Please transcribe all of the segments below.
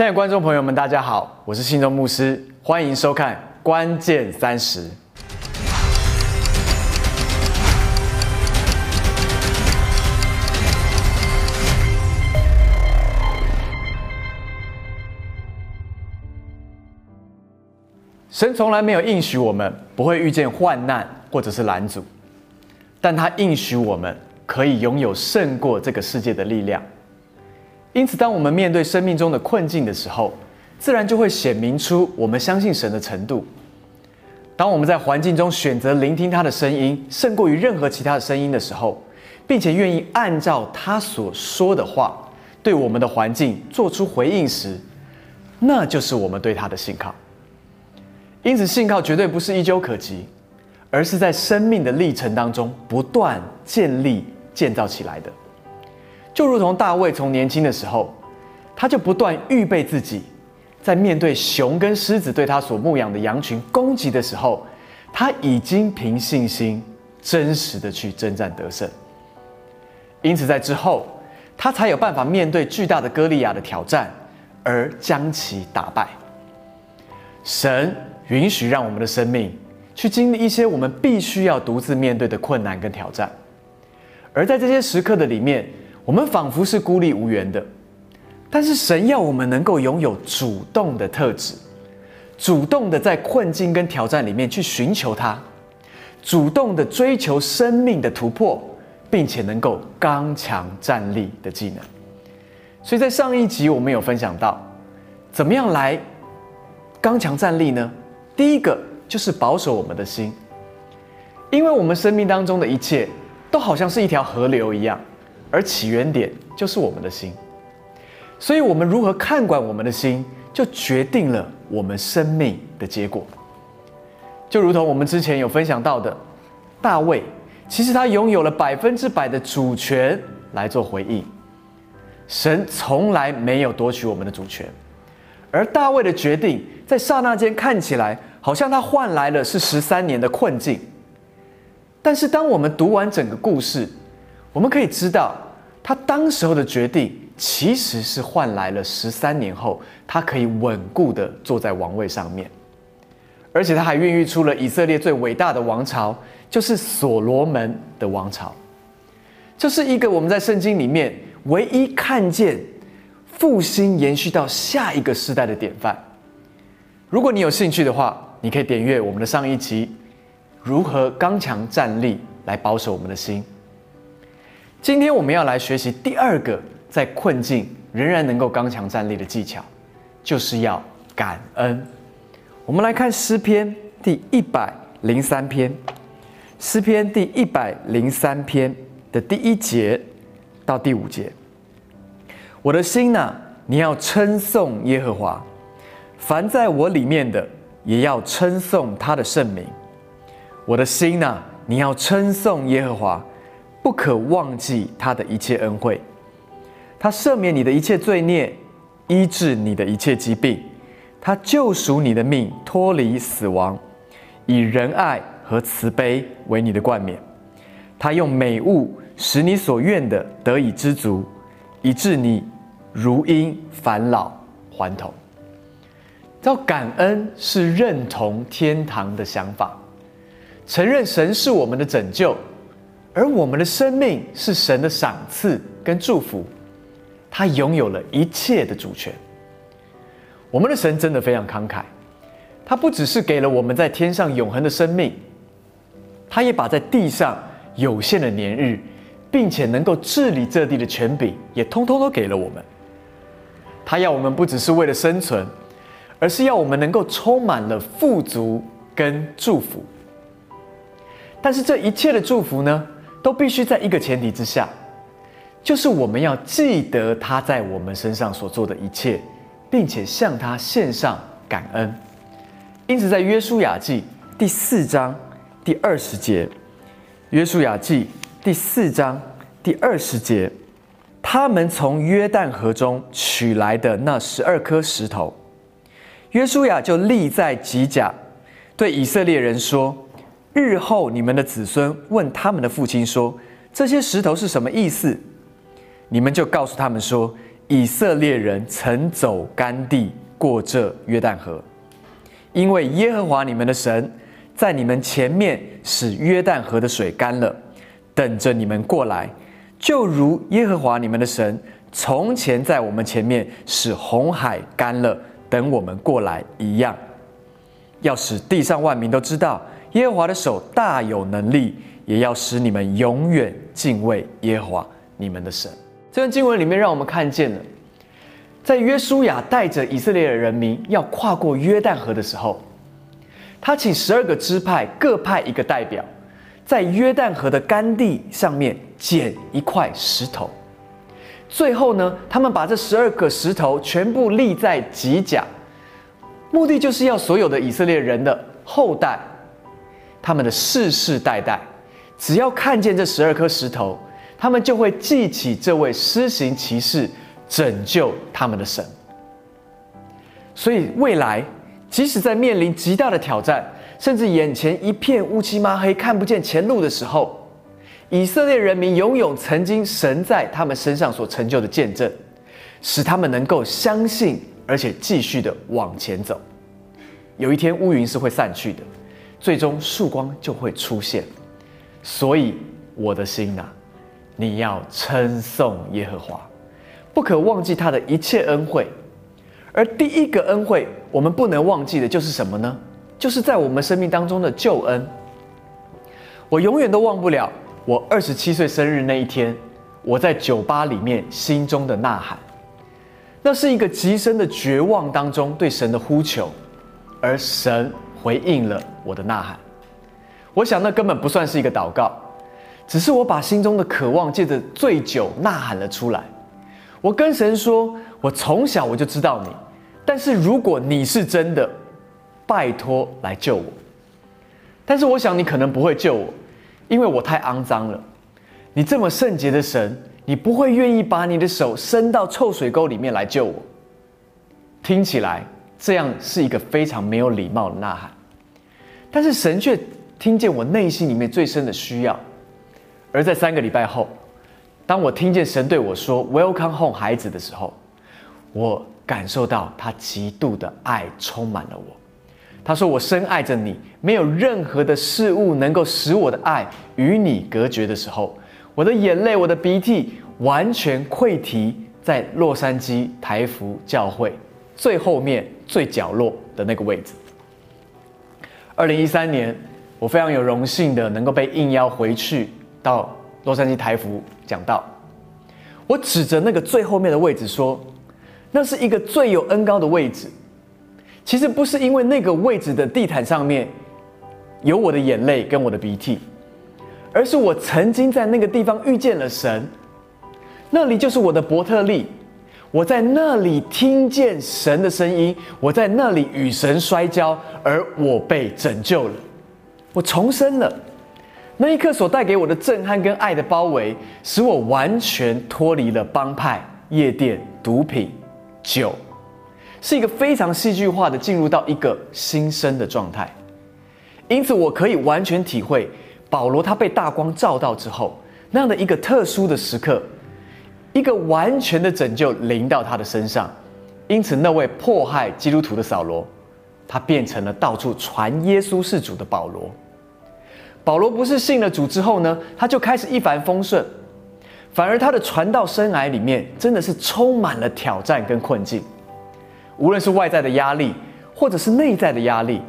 亲爱的观众朋友们，大家好，我是信中牧师，欢迎收看《关键三十》。神从来没有应许我们不会遇见患难或者是拦阻，但他应许我们可以拥有胜过这个世界的力量。因此，当我们面对生命中的困境的时候，自然就会显明出我们相信神的程度。当我们在环境中选择聆听他的声音，胜过于任何其他的声音的时候，并且愿意按照他所说的话对我们的环境做出回应时，那就是我们对他的信靠。因此，信靠绝对不是一蹴可及，而是在生命的历程当中不断建立、建造起来的。就如同大卫从年轻的时候，他就不断预备自己，在面对熊跟狮子对他所牧养的羊群攻击的时候，他已经凭信心真实的去征战得胜。因此，在之后，他才有办法面对巨大的歌利亚的挑战，而将其打败。神允许让我们的生命去经历一些我们必须要独自面对的困难跟挑战，而在这些时刻的里面。我们仿佛是孤立无援的，但是神要我们能够拥有主动的特质，主动的在困境跟挑战里面去寻求他，主动的追求生命的突破，并且能够刚强站立的技能。所以在上一集我们有分享到，怎么样来刚强站立呢？第一个就是保守我们的心，因为我们生命当中的一切都好像是一条河流一样。而起源点就是我们的心，所以，我们如何看管我们的心，就决定了我们生命的结果。就如同我们之前有分享到的，大卫其实他拥有了百分之百的主权来做回应。神从来没有夺取我们的主权，而大卫的决定在刹那间看起来好像他换来了是十三年的困境，但是当我们读完整个故事。我们可以知道，他当时候的决定其实是换来了十三年后，他可以稳固的坐在王位上面，而且他还孕育出了以色列最伟大的王朝，就是所罗门的王朝。这是一个我们在圣经里面唯一看见复兴延续到下一个时代的典范。如果你有兴趣的话，你可以点阅我们的上一集，如何刚强站立来保守我们的心。今天我们要来学习第二个在困境仍然能够刚强站立的技巧，就是要感恩。我们来看诗篇第一百零三篇，诗篇第一百零三篇的第一节到第五节。我的心呐，你要称颂耶和华；凡在我里面的，也要称颂他的圣名。我的心呐，你要称颂耶和华。不可忘记他的一切恩惠，他赦免你的一切罪孽，医治你的一切疾病，他救赎你的命，脱离死亡，以仁爱和慈悲为你的冠冕。他用美物使你所愿的得以知足，以致你如因返老还童。要感恩是认同天堂的想法，承认神是我们的拯救。而我们的生命是神的赏赐跟祝福，他拥有了一切的主权。我们的神真的非常慷慨，他不只是给了我们在天上永恒的生命，他也把在地上有限的年日，并且能够治理这地的权柄，也通通都给了我们。他要我们不只是为了生存，而是要我们能够充满了富足跟祝福。但是这一切的祝福呢？都必须在一个前提之下，就是我们要记得他在我们身上所做的一切，并且向他献上感恩。因此，在约书亚记第四章第二十节，约书亚记第四章第二十节，他们从约旦河中取来的那十二颗石头，约书亚就立在吉甲，对以色列人说。日后你们的子孙问他们的父亲说：“这些石头是什么意思？”你们就告诉他们说：“以色列人曾走干地过这约旦河，因为耶和华你们的神在你们前面使约旦河的水干了，等着你们过来，就如耶和华你们的神从前在我们前面使红海干了，等我们过来一样。要使地上万民都知道耶和华的手大有能力，也要使你们永远敬畏耶和华你们的神。这段经文里面，让我们看见了，在约书亚带着以色列的人民要跨过约旦河的时候，他请十二个支派各派一个代表，在约旦河的干地上面捡一块石头，最后呢，他们把这十二个石头全部立在吉甲。目的就是要所有的以色列人的后代，他们的世世代代，只要看见这十二颗石头，他们就会记起这位施行奇事、拯救他们的神。所以未来，即使在面临极大的挑战，甚至眼前一片乌漆麻黑、看不见前路的时候，以色列人民拥有曾经神在他们身上所成就的见证，使他们能够相信。而且继续的往前走，有一天乌云是会散去的，最终曙光就会出现。所以我的心呐，你要称颂耶和华，不可忘记他的一切恩惠。而第一个恩惠，我们不能忘记的就是什么呢？就是在我们生命当中的救恩。我永远都忘不了我二十七岁生日那一天，我在酒吧里面心中的呐喊。那是一个极深的绝望当中对神的呼求，而神回应了我的呐喊。我想那根本不算是一个祷告，只是我把心中的渴望借着醉酒呐喊了出来。我跟神说：“我从小我就知道你，但是如果你是真的，拜托来救我。但是我想你可能不会救我，因为我太肮脏了。你这么圣洁的神。”你不会愿意把你的手伸到臭水沟里面来救我。听起来这样是一个非常没有礼貌的呐喊，但是神却听见我内心里面最深的需要。而在三个礼拜后，当我听见神对我说 “Welcome home，孩子”的时候，我感受到他极度的爱充满了我。他说：“我深爱着你，没有任何的事物能够使我的爱与你隔绝的时候。”我的眼泪，我的鼻涕，完全溃堤在洛杉矶台福教会最后面最角落的那个位置。二零一三年，我非常有荣幸的能够被应邀回去到洛杉矶台福讲道。我指着那个最后面的位置说：“那是一个最有恩高的位置。”其实不是因为那个位置的地毯上面有我的眼泪跟我的鼻涕。而是我曾经在那个地方遇见了神，那里就是我的伯特利，我在那里听见神的声音，我在那里与神摔跤，而我被拯救了，我重生了。那一刻所带给我的震撼跟爱的包围，使我完全脱离了帮派、夜店、毒品、酒，是一个非常戏剧化的进入到一个新生的状态。因此，我可以完全体会。保罗他被大光照到之后，那样的一个特殊的时刻，一个完全的拯救临到他的身上，因此那位迫害基督徒的扫罗，他变成了到处传耶稣是主的保罗。保罗不是信了主之后呢，他就开始一帆风顺，反而他的传道生涯里面真的是充满了挑战跟困境，无论是外在的压力，或者是内在的压力，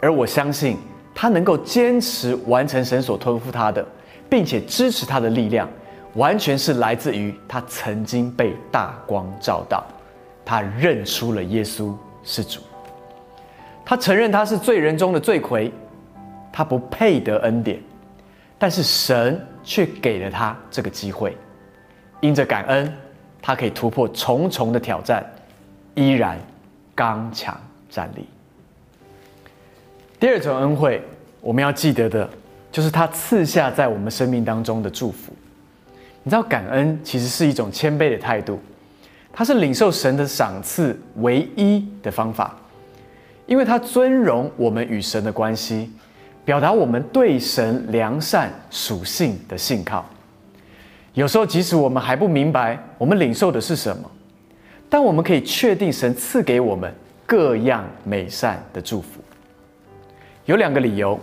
而我相信。他能够坚持完成神所托付他的，并且支持他的力量，完全是来自于他曾经被大光照到，他认出了耶稣是主，他承认他是罪人中的罪魁，他不配得恩典，但是神却给了他这个机会，因着感恩，他可以突破重重的挑战，依然刚强站立。第二种恩惠，我们要记得的，就是他赐下在我们生命当中的祝福。你知道，感恩其实是一种谦卑的态度，它是领受神的赏赐唯一的方法，因为它尊荣我们与神的关系，表达我们对神良善属性的信靠。有时候，即使我们还不明白我们领受的是什么，但我们可以确定神赐给我们各样美善的祝福。有两个理由：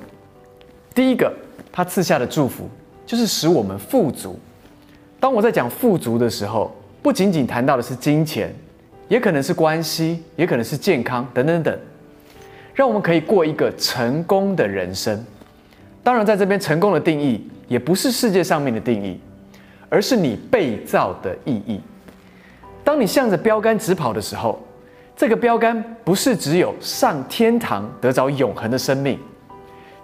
第一个，他赐下的祝福就是使我们富足。当我在讲富足的时候，不仅仅谈到的是金钱，也可能是关系，也可能是健康等等等，让我们可以过一个成功的人生。当然，在这边成功的定义也不是世界上面的定义。而是你被造的意义。当你向着标杆直跑的时候，这个标杆不是只有上天堂得着永恒的生命，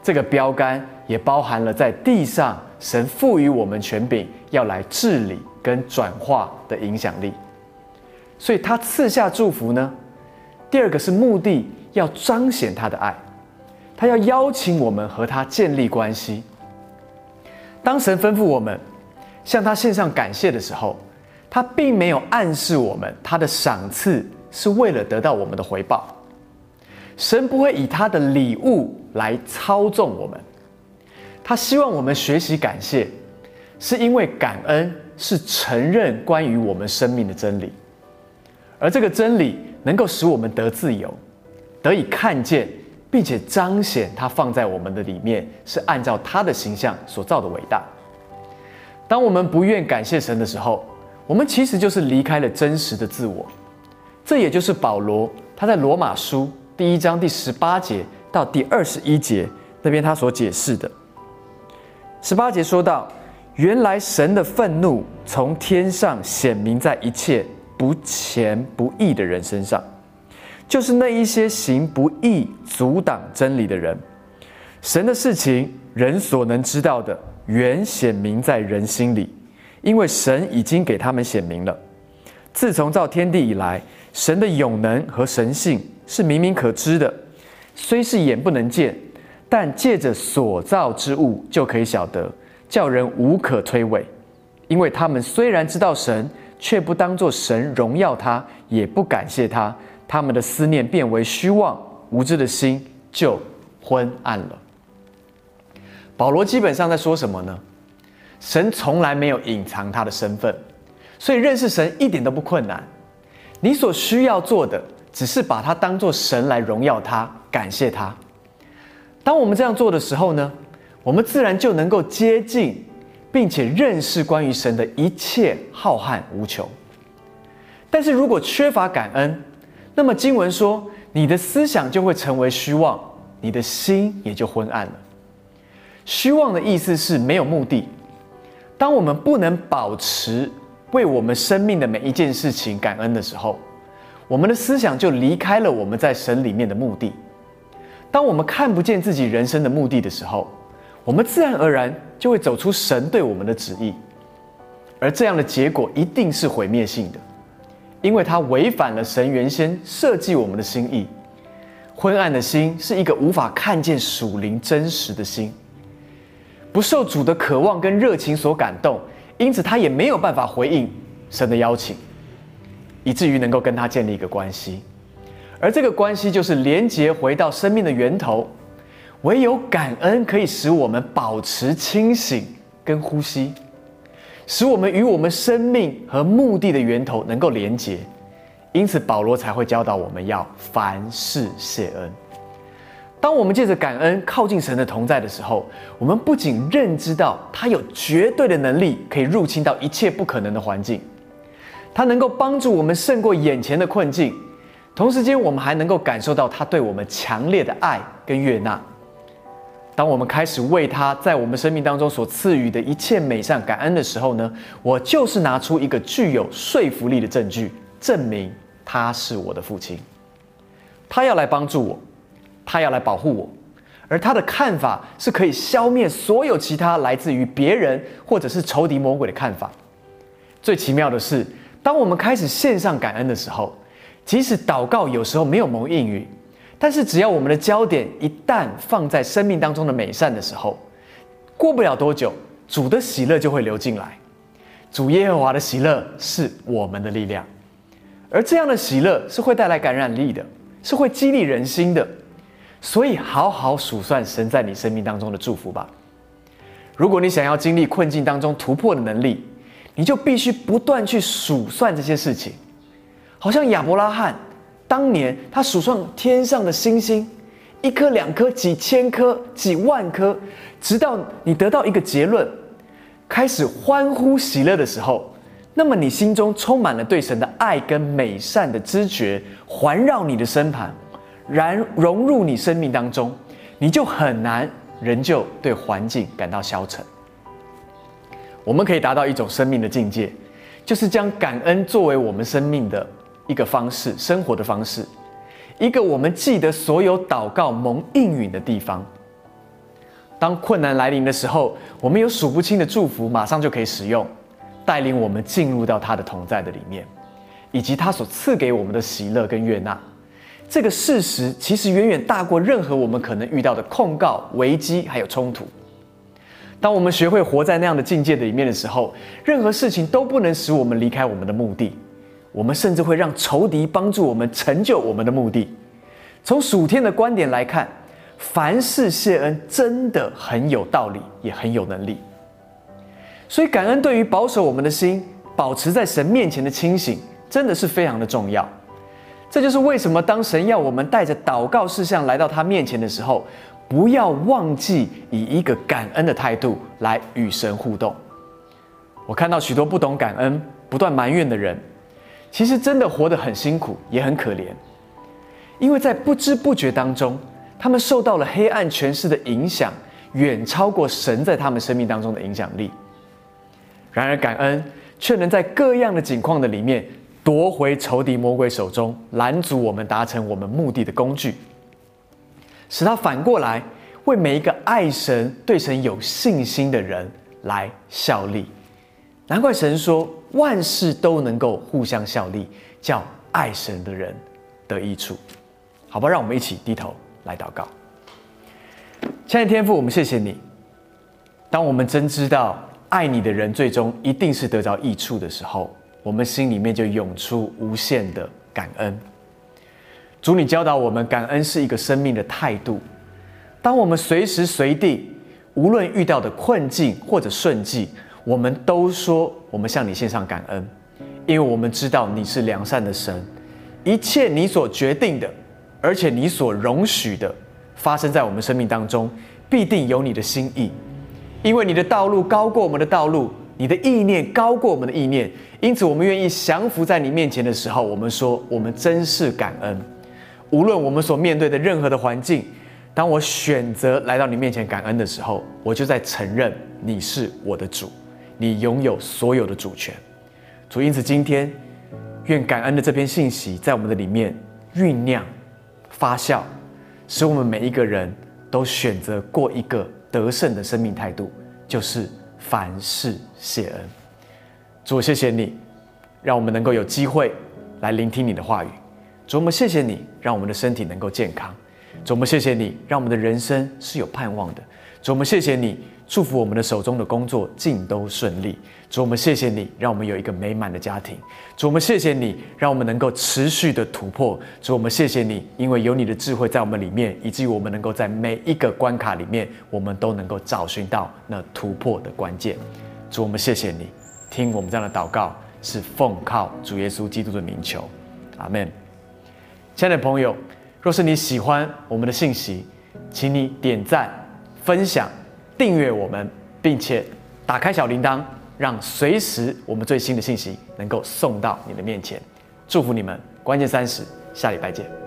这个标杆也包含了在地上神赋予我们权柄要来治理跟转化的影响力。所以他赐下祝福呢，第二个是目的要彰显他的爱，他要邀请我们和他建立关系。当神吩咐我们。向他献上感谢的时候，他并没有暗示我们他的赏赐是为了得到我们的回报。神不会以他的礼物来操纵我们，他希望我们学习感谢，是因为感恩是承认关于我们生命的真理，而这个真理能够使我们得自由，得以看见，并且彰显他放在我们的里面是按照他的形象所造的伟大。当我们不愿感谢神的时候，我们其实就是离开了真实的自我。这也就是保罗他在罗马书第一章第十八节到第二十一节那边他所解释的。十八节说到，原来神的愤怒从天上显明在一切不虔不义的人身上，就是那一些行不义、阻挡真理的人。神的事情，人所能知道的。原显明在人心里，因为神已经给他们显明了。自从造天地以来，神的永能和神性是明明可知的，虽是眼不能见，但借着所造之物就可以晓得，叫人无可推诿。因为他们虽然知道神，却不当作神荣耀他，也不感谢他，他们的思念变为虚妄，无知的心就昏暗了。保罗基本上在说什么呢？神从来没有隐藏他的身份，所以认识神一点都不困难。你所需要做的，只是把他当做神来荣耀他、感谢他。当我们这样做的时候呢，我们自然就能够接近，并且认识关于神的一切浩瀚无穷。但是如果缺乏感恩，那么经文说，你的思想就会成为虚妄，你的心也就昏暗了。虚妄的意思是没有目的。当我们不能保持为我们生命的每一件事情感恩的时候，我们的思想就离开了我们在神里面的目的。当我们看不见自己人生的目的的时候，我们自然而然就会走出神对我们的旨意，而这样的结果一定是毁灭性的，因为它违反了神原先设计我们的心意。昏暗的心是一个无法看见属灵真实的心。不受主的渴望跟热情所感动，因此他也没有办法回应神的邀请，以至于能够跟他建立一个关系。而这个关系就是连接回到生命的源头。唯有感恩可以使我们保持清醒跟呼吸，使我们与我们生命和目的的源头能够连接。因此保罗才会教导我们要凡事谢恩。当我们借着感恩靠近神的同在的时候，我们不仅认知到他有绝对的能力可以入侵到一切不可能的环境，他能够帮助我们胜过眼前的困境，同时间我们还能够感受到他对我们强烈的爱跟悦纳。当我们开始为他在我们生命当中所赐予的一切美善感恩的时候呢，我就是拿出一个具有说服力的证据，证明他是我的父亲，他要来帮助我。他要来保护我，而他的看法是可以消灭所有其他来自于别人或者是仇敌魔鬼的看法。最奇妙的是，当我们开始献上感恩的时候，即使祷告有时候没有蒙应允，但是只要我们的焦点一旦放在生命当中的美善的时候，过不了多久，主的喜乐就会流进来。主耶和华的喜乐是我们的力量，而这样的喜乐是会带来感染力的，是会激励人心的。所以，好好数算神在你生命当中的祝福吧。如果你想要经历困境当中突破的能力，你就必须不断去数算这些事情，好像亚伯拉罕当年他数算天上的星星，一颗、两颗、几千颗、几万颗，直到你得到一个结论，开始欢呼喜乐的时候，那么你心中充满了对神的爱跟美善的知觉，环绕你的身旁，然融入你生命当中，你就很难仍旧对环境感到消沉。我们可以达到一种生命的境界，就是将感恩作为我们生命的一个方式、生活的方式，一个我们记得所有祷告蒙应允的地方。当困难来临的时候，我们有数不清的祝福，马上就可以使用，带领我们进入到他的同在的里面，以及他所赐给我们的喜乐跟悦纳。这个事实其实远远大过任何我们可能遇到的控告、危机还有冲突。当我们学会活在那样的境界的里面的时候，任何事情都不能使我们离开我们的目的。我们甚至会让仇敌帮助我们成就我们的目的。从属天的观点来看，凡事谢恩真的很有道理，也很有能力。所以，感恩对于保守我们的心，保持在神面前的清醒，真的是非常的重要。这就是为什么当神要我们带着祷告事项来到他面前的时候。不要忘记以一个感恩的态度来与神互动。我看到许多不懂感恩、不断埋怨的人，其实真的活得很辛苦，也很可怜，因为在不知不觉当中，他们受到了黑暗权势的影响，远超过神在他们生命当中的影响力。然而，感恩却能在各样的境况的里面夺回仇敌魔鬼手中拦阻我们达成我们目的的工具。使他反过来为每一个爱神、对神有信心的人来效力。难怪神说万事都能够互相效力，叫爱神的人得益处。好吧，让我们一起低头来祷告。亲爱的天父，我们谢谢你。当我们真知道爱你的人最终一定是得着益处的时候，我们心里面就涌出无限的感恩。主，你教导我们，感恩是一个生命的态度。当我们随时随地，无论遇到的困境或者顺境，我们都说我们向你献上感恩，因为我们知道你是良善的神，一切你所决定的，而且你所容许的，发生在我们生命当中，必定有你的心意。因为你的道路高过我们的道路，你的意念高过我们的意念，因此我们愿意降服在你面前的时候，我们说我们真是感恩。无论我们所面对的任何的环境，当我选择来到你面前感恩的时候，我就在承认你是我的主，你拥有所有的主权。主，因此今天，愿感恩的这篇信息在我们的里面酝酿、发酵，使我们每一个人都选择过一个得胜的生命态度，就是凡事谢恩。主，谢谢你，让我们能够有机会来聆听你的话语。主，我们谢谢你，让我们的身体能够健康；主，我们谢谢你，让我们的人生是有盼望的；主，我们谢谢你，祝福我们的手中的工作尽都顺利；主，我们谢谢你，让我们有一个美满的家庭；主，我们谢谢你，让我们能够持续的突破；主，我们谢谢你，因为有你的智慧在我们里面，以至于我们能够在每一个关卡里面，我们都能够找寻到那突破的关键。主，我们谢谢你，听我们这样的祷告，是奉靠主耶稣基督的名求，阿门。亲爱的朋友，若是你喜欢我们的信息，请你点赞、分享、订阅我们，并且打开小铃铛，让随时我们最新的信息能够送到你的面前。祝福你们，关键三十，下礼拜见。